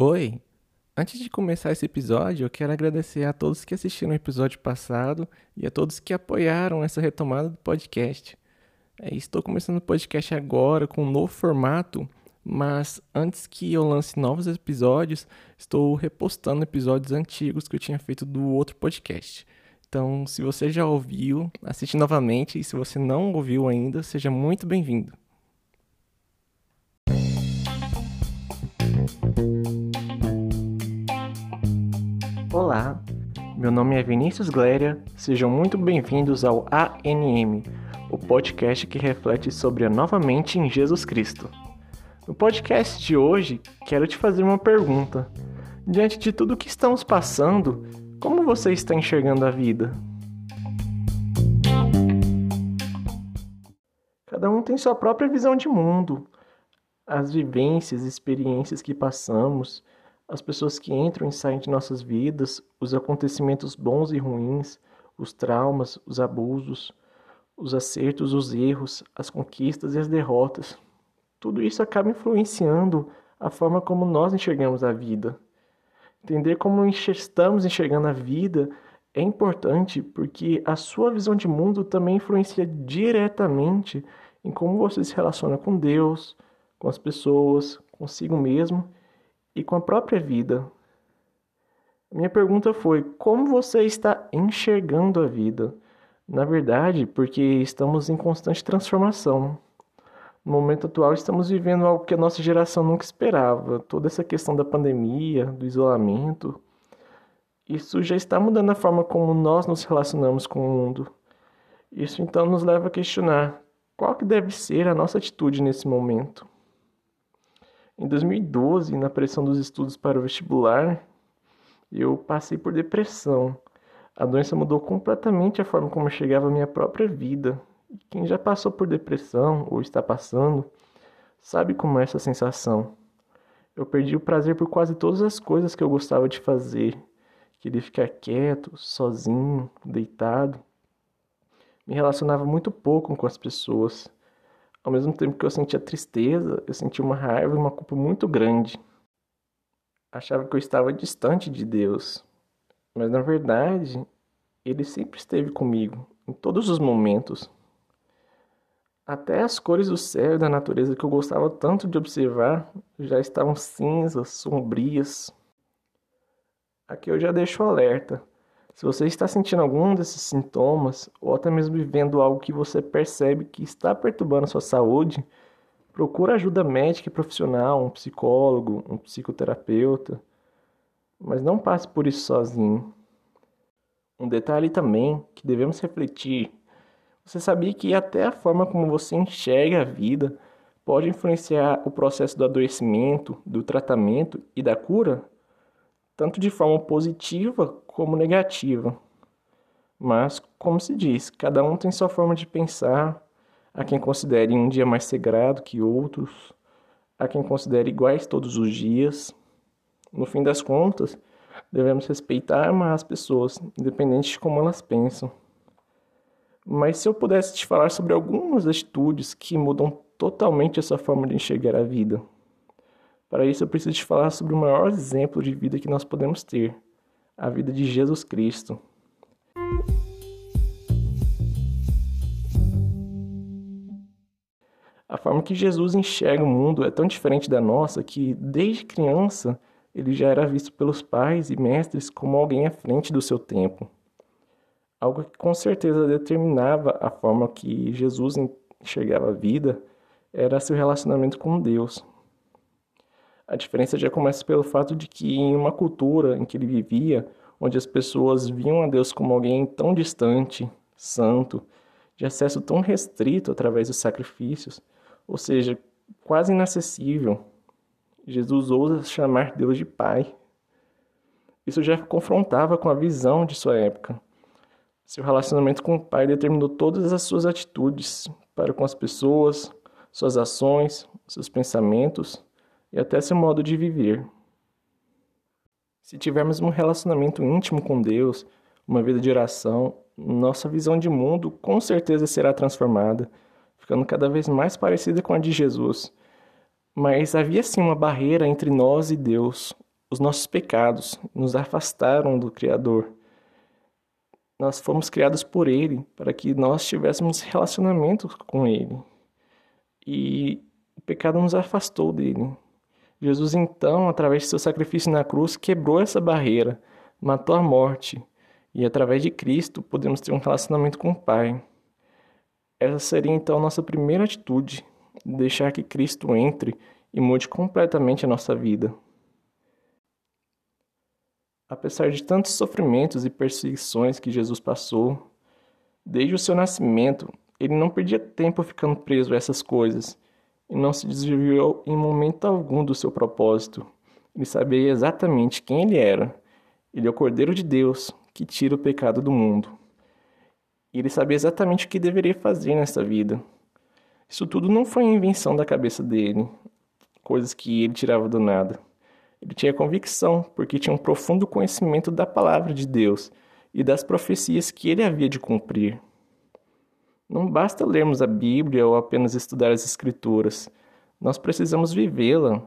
Oi! Antes de começar esse episódio, eu quero agradecer a todos que assistiram o episódio passado e a todos que apoiaram essa retomada do podcast. É, estou começando o podcast agora com um novo formato, mas antes que eu lance novos episódios, estou repostando episódios antigos que eu tinha feito do outro podcast. Então, se você já ouviu, assiste novamente e se você não ouviu ainda, seja muito bem-vindo. Meu nome é Vinícius Gléria, sejam muito bem-vindos ao ANM, o podcast que reflete sobre a nova mente em Jesus Cristo. No podcast de hoje, quero te fazer uma pergunta. Diante de tudo que estamos passando, como você está enxergando a vida? Cada um tem sua própria visão de mundo. As vivências, experiências que passamos, as pessoas que entram e saem de nossas vidas, os acontecimentos bons e ruins, os traumas, os abusos, os acertos, os erros, as conquistas e as derrotas. Tudo isso acaba influenciando a forma como nós enxergamos a vida. Entender como estamos enxergando a vida é importante porque a sua visão de mundo também influencia diretamente em como você se relaciona com Deus, com as pessoas, consigo mesmo e com a própria vida. Minha pergunta foi: como você está enxergando a vida? Na verdade, porque estamos em constante transformação. No momento atual, estamos vivendo algo que a nossa geração nunca esperava. Toda essa questão da pandemia, do isolamento, isso já está mudando a forma como nós nos relacionamos com o mundo. Isso então nos leva a questionar qual que deve ser a nossa atitude nesse momento. Em 2012, na pressão dos estudos para o vestibular, eu passei por depressão. A doença mudou completamente a forma como eu chegava à minha própria vida. Quem já passou por depressão ou está passando sabe como é essa sensação. Eu perdi o prazer por quase todas as coisas que eu gostava de fazer. Queria ficar quieto, sozinho, deitado. Me relacionava muito pouco com as pessoas. Ao mesmo tempo que eu sentia tristeza, eu sentia uma raiva e uma culpa muito grande. Achava que eu estava distante de Deus, mas na verdade, Ele sempre esteve comigo, em todos os momentos. Até as cores do céu e da natureza que eu gostava tanto de observar já estavam cinzas, sombrias. Aqui eu já deixo alerta. Se você está sentindo algum desses sintomas, ou até mesmo vivendo algo que você percebe que está perturbando a sua saúde, procura ajuda médica e profissional, um psicólogo, um psicoterapeuta. Mas não passe por isso sozinho. Um detalhe também que devemos refletir você sabia que até a forma como você enxerga a vida pode influenciar o processo do adoecimento, do tratamento e da cura, tanto de forma positiva como negativa. Mas, como se diz, cada um tem sua forma de pensar. Há quem considere um dia mais sagrado que outros, há quem considere iguais todos os dias. No fim das contas, devemos respeitar amar as pessoas, independente de como elas pensam. Mas se eu pudesse te falar sobre algumas atitudes que mudam totalmente essa forma de enxergar a vida. Para isso eu preciso te falar sobre o maior exemplo de vida que nós podemos ter, a vida de Jesus Cristo. A forma que Jesus enxerga o mundo é tão diferente da nossa que, desde criança, ele já era visto pelos pais e mestres como alguém à frente do seu tempo. Algo que com certeza determinava a forma que Jesus enxergava a vida era seu relacionamento com Deus. A diferença já começa pelo fato de que em uma cultura em que ele vivia, onde as pessoas viam a Deus como alguém tão distante, santo, de acesso tão restrito através dos sacrifícios, ou seja, quase inacessível, Jesus ousa chamar Deus de Pai. Isso já confrontava com a visão de sua época. Seu relacionamento com o Pai determinou todas as suas atitudes para com as pessoas, suas ações, seus pensamentos e até seu modo de viver. Se tivermos um relacionamento íntimo com Deus, uma vida de oração, nossa visão de mundo com certeza será transformada, ficando cada vez mais parecida com a de Jesus. Mas havia sim uma barreira entre nós e Deus, os nossos pecados, nos afastaram do Criador. Nós fomos criados por Ele para que nós tivéssemos relacionamento com Ele. E o pecado nos afastou dele. Jesus, então, através de seu sacrifício na cruz, quebrou essa barreira, matou a morte. E através de Cristo podemos ter um relacionamento com o Pai. Essa seria então a nossa primeira atitude, deixar que Cristo entre e mude completamente a nossa vida. Apesar de tantos sofrimentos e perseguições que Jesus passou, desde o seu nascimento, ele não perdia tempo ficando preso a essas coisas e não se desviou em momento algum do seu propósito. Ele sabia exatamente quem ele era. Ele é o Cordeiro de Deus que tira o pecado do mundo. E ele sabia exatamente o que deveria fazer nessa vida. Isso tudo não foi invenção da cabeça dele, coisas que ele tirava do nada. Ele tinha convicção, porque tinha um profundo conhecimento da palavra de Deus e das profecias que ele havia de cumprir. Não basta lermos a Bíblia ou apenas estudar as Escrituras. Nós precisamos vivê-la.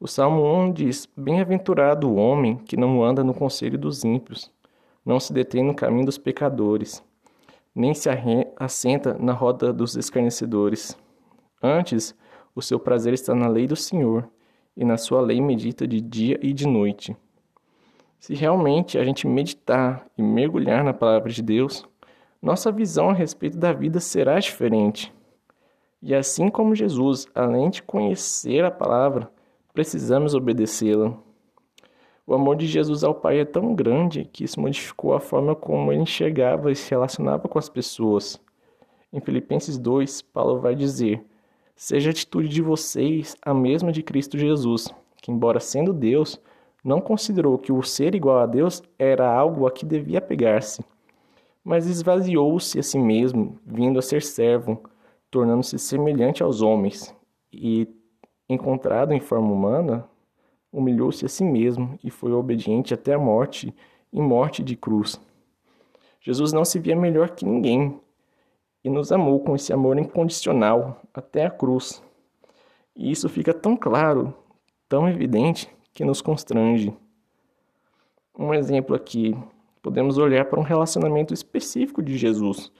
O Salmo 1 diz: Bem-aventurado o homem que não anda no conselho dos ímpios, não se detém no caminho dos pecadores, nem se assenta na roda dos escarnecedores. Antes, o seu prazer está na lei do Senhor e na sua lei medita de dia e de noite. Se realmente a gente meditar e mergulhar na palavra de Deus, nossa visão a respeito da vida será diferente. E assim como Jesus, além de conhecer a palavra, precisamos obedecê-la. O amor de Jesus ao Pai é tão grande que isso modificou a forma como ele enxergava e se relacionava com as pessoas. Em Filipenses 2, Paulo vai dizer: Seja a atitude de vocês a mesma de Cristo Jesus, que, embora sendo Deus, não considerou que o ser igual a Deus era algo a que devia pegar-se, mas esvaziou-se a si mesmo, vindo a ser servo, tornando-se semelhante aos homens, e, encontrado em forma humana, humilhou-se a si mesmo e foi obediente até a morte e morte de cruz. Jesus não se via melhor que ninguém, e nos amou com esse amor incondicional até a cruz. E isso fica tão claro, tão evidente, que nos constrange. Um exemplo aqui, podemos olhar para um relacionamento específico de Jesus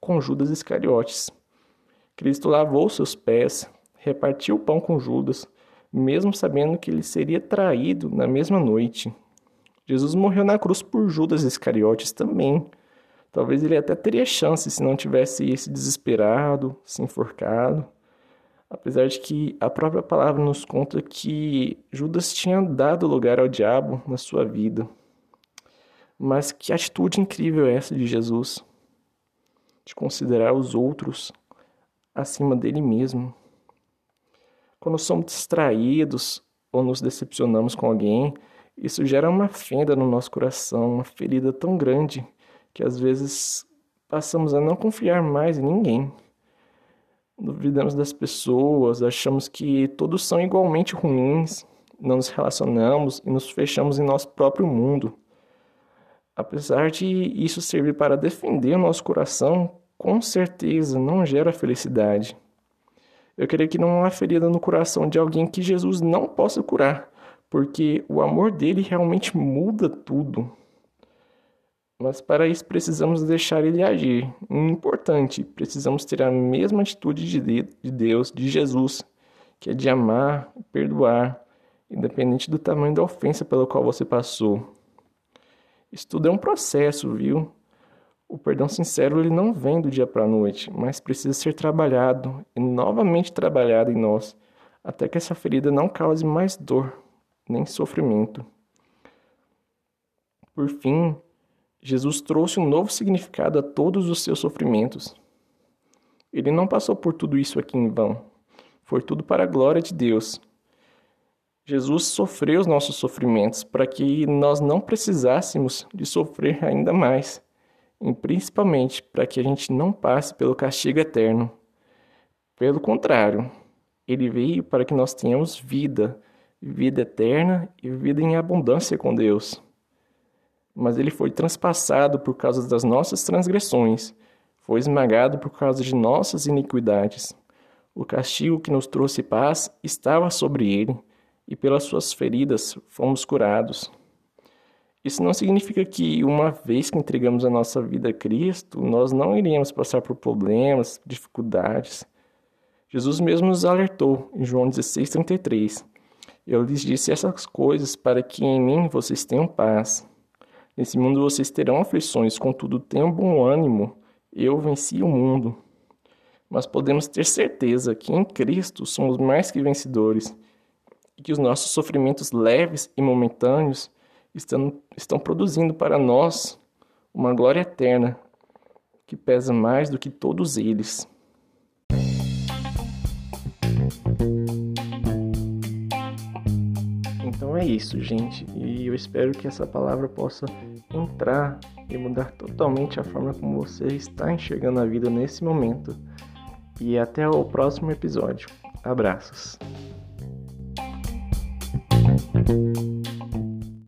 com Judas Iscariotes. Cristo lavou seus pés, repartiu o pão com Judas, mesmo sabendo que ele seria traído na mesma noite. Jesus morreu na cruz por Judas Iscariotes também, Talvez ele até teria chance se não tivesse se desesperado, se enforcado. Apesar de que a própria palavra nos conta que Judas tinha dado lugar ao diabo na sua vida. Mas que atitude incrível é essa de Jesus, de considerar os outros acima dele mesmo. Quando somos distraídos ou nos decepcionamos com alguém, isso gera uma fenda no nosso coração, uma ferida tão grande que às vezes passamos a não confiar mais em ninguém. Duvidamos das pessoas, achamos que todos são igualmente ruins, não nos relacionamos e nos fechamos em nosso próprio mundo. Apesar de isso servir para defender o nosso coração, com certeza não gera felicidade. Eu creio que não há ferida no coração de alguém que Jesus não possa curar, porque o amor dele realmente muda tudo. Mas para isso precisamos deixar ele agir. Importante, precisamos ter a mesma atitude de Deus, de Jesus, que é de amar, perdoar, independente do tamanho da ofensa pela qual você passou. Isso tudo é um processo, viu? O perdão sincero ele não vem do dia para a noite, mas precisa ser trabalhado e novamente trabalhado em nós, até que essa ferida não cause mais dor nem sofrimento. Por fim, Jesus trouxe um novo significado a todos os seus sofrimentos. Ele não passou por tudo isso aqui em vão. Foi tudo para a glória de Deus. Jesus sofreu os nossos sofrimentos para que nós não precisássemos de sofrer ainda mais, e principalmente para que a gente não passe pelo castigo eterno. Pelo contrário, ele veio para que nós tenhamos vida, vida eterna e vida em abundância com Deus mas ele foi transpassado por causa das nossas transgressões, foi esmagado por causa de nossas iniquidades. O castigo que nos trouxe paz estava sobre ele, e pelas suas feridas fomos curados. Isso não significa que, uma vez que entregamos a nossa vida a Cristo, nós não iríamos passar por problemas, dificuldades. Jesus mesmo nos alertou em João 16,33. Eu lhes disse essas coisas para que em mim vocês tenham paz. Nesse mundo vocês terão aflições, contudo tenham bom ânimo. Eu venci o mundo. Mas podemos ter certeza que em Cristo somos mais que vencedores e que os nossos sofrimentos leves e momentâneos estão, estão produzindo para nós uma glória eterna que pesa mais do que todos eles. Então é isso, gente, e eu espero que essa palavra possa entrar e mudar totalmente a forma como você está enxergando a vida nesse momento. E até o próximo episódio. Abraços.